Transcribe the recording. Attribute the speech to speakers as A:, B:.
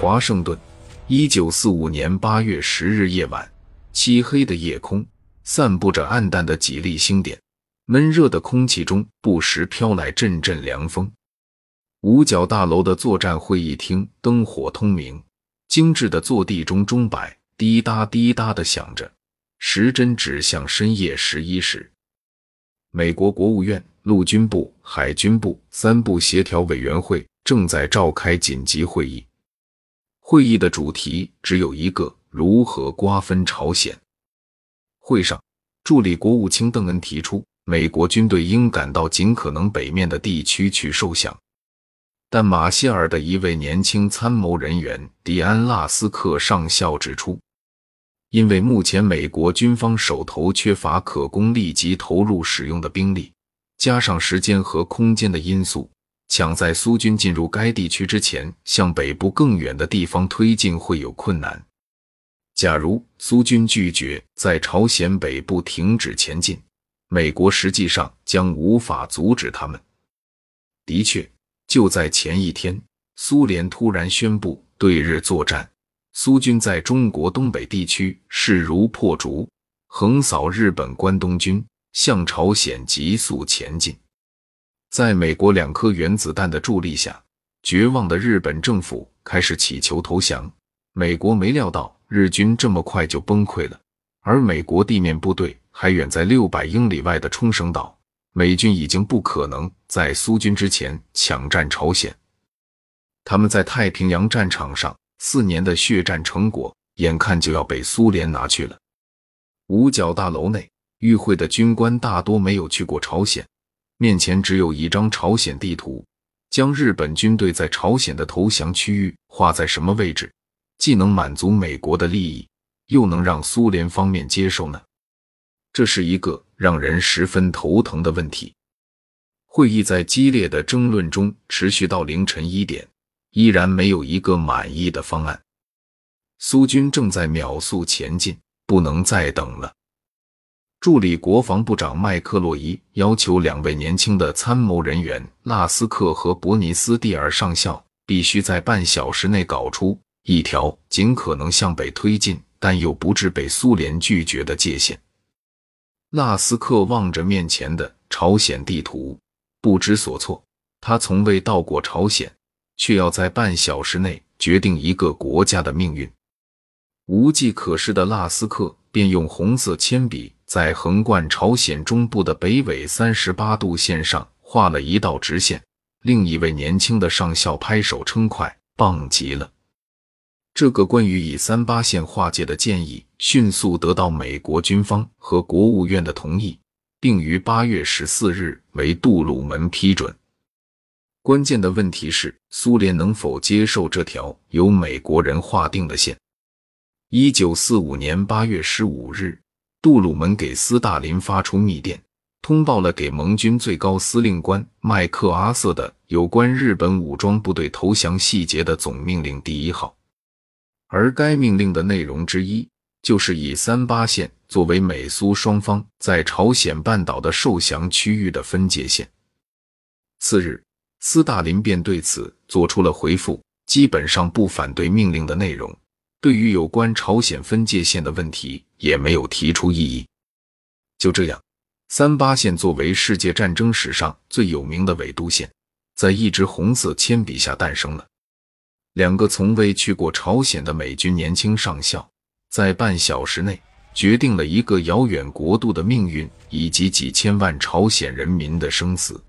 A: 华盛顿，一九四五年八月十日夜晚，漆黑的夜空散布着暗淡的几粒星点，闷热的空气中不时飘来阵阵凉风。五角大楼的作战会议厅灯火通明，精致的坐地钟钟摆滴答滴答的响着，时针指向深夜十一时。美国国务院、陆军部、海军部三部协调委员会正在召开紧急会议。会议的主题只有一个：如何瓜分朝鲜。会上，助理国务卿邓恩提出，美国军队应赶到尽可能北面的地区去受降。但马歇尔的一位年轻参谋人员迪安·拉斯克上校指出，因为目前美国军方手头缺乏可供立即投入使用的兵力，加上时间和空间的因素，抢在苏军进入该地区之前向北部更远的地方推进会有困难。假如苏军拒绝在朝鲜北部停止前进，美国实际上将无法阻止他们。的确。就在前一天，苏联突然宣布对日作战，苏军在中国东北地区势如破竹，横扫日本关东军，向朝鲜急速前进。在美国两颗原子弹的助力下，绝望的日本政府开始乞求投降。美国没料到日军这么快就崩溃了，而美国地面部队还远在六百英里外的冲绳岛。美军已经不可能在苏军之前抢占朝鲜，他们在太平洋战场上四年的血战成果，眼看就要被苏联拿去了。五角大楼内与会的军官大多没有去过朝鲜，面前只有一张朝鲜地图，将日本军队在朝鲜的投降区域画在什么位置，既能满足美国的利益，又能让苏联方面接受呢？这是一个让人十分头疼的问题。会议在激烈的争论中持续到凌晨一点，依然没有一个满意的方案。苏军正在秒速前进，不能再等了。助理国防部长麦克洛伊要求两位年轻的参谋人员拉斯克和伯尼斯蒂尔上校必须在半小时内搞出一条尽可能向北推进，但又不致被苏联拒绝的界限。拉斯克望着面前的朝鲜地图，不知所措。他从未到过朝鲜，却要在半小时内决定一个国家的命运。无计可施的拉斯克便用红色铅笔在横贯朝鲜中部的北纬三十八度线上画了一道直线。另一位年轻的上校拍手称快：“棒极了！”这个关于以三八线划界的建议迅速得到美国军方和国务院的同意，并于八月十四日为杜鲁门批准。关键的问题是，苏联能否接受这条由美国人划定的线？一九四五年八月十五日，杜鲁门给斯大林发出密电，通报了给盟军最高司令官麦克阿瑟的有关日本武装部队投降细节的总命令第一号。而该命令的内容之一，就是以三八线作为美苏双方在朝鲜半岛的受降区域的分界线。次日，斯大林便对此做出了回复，基本上不反对命令的内容，对于有关朝鲜分界线的问题也没有提出异议。就这样，三八线作为世界战争史上最有名的纬度线，在一支红色铅笔下诞生了。两个从未去过朝鲜的美军年轻上校，在半小时内决定了一个遥远国度的命运以及几千万朝鲜人民的生死。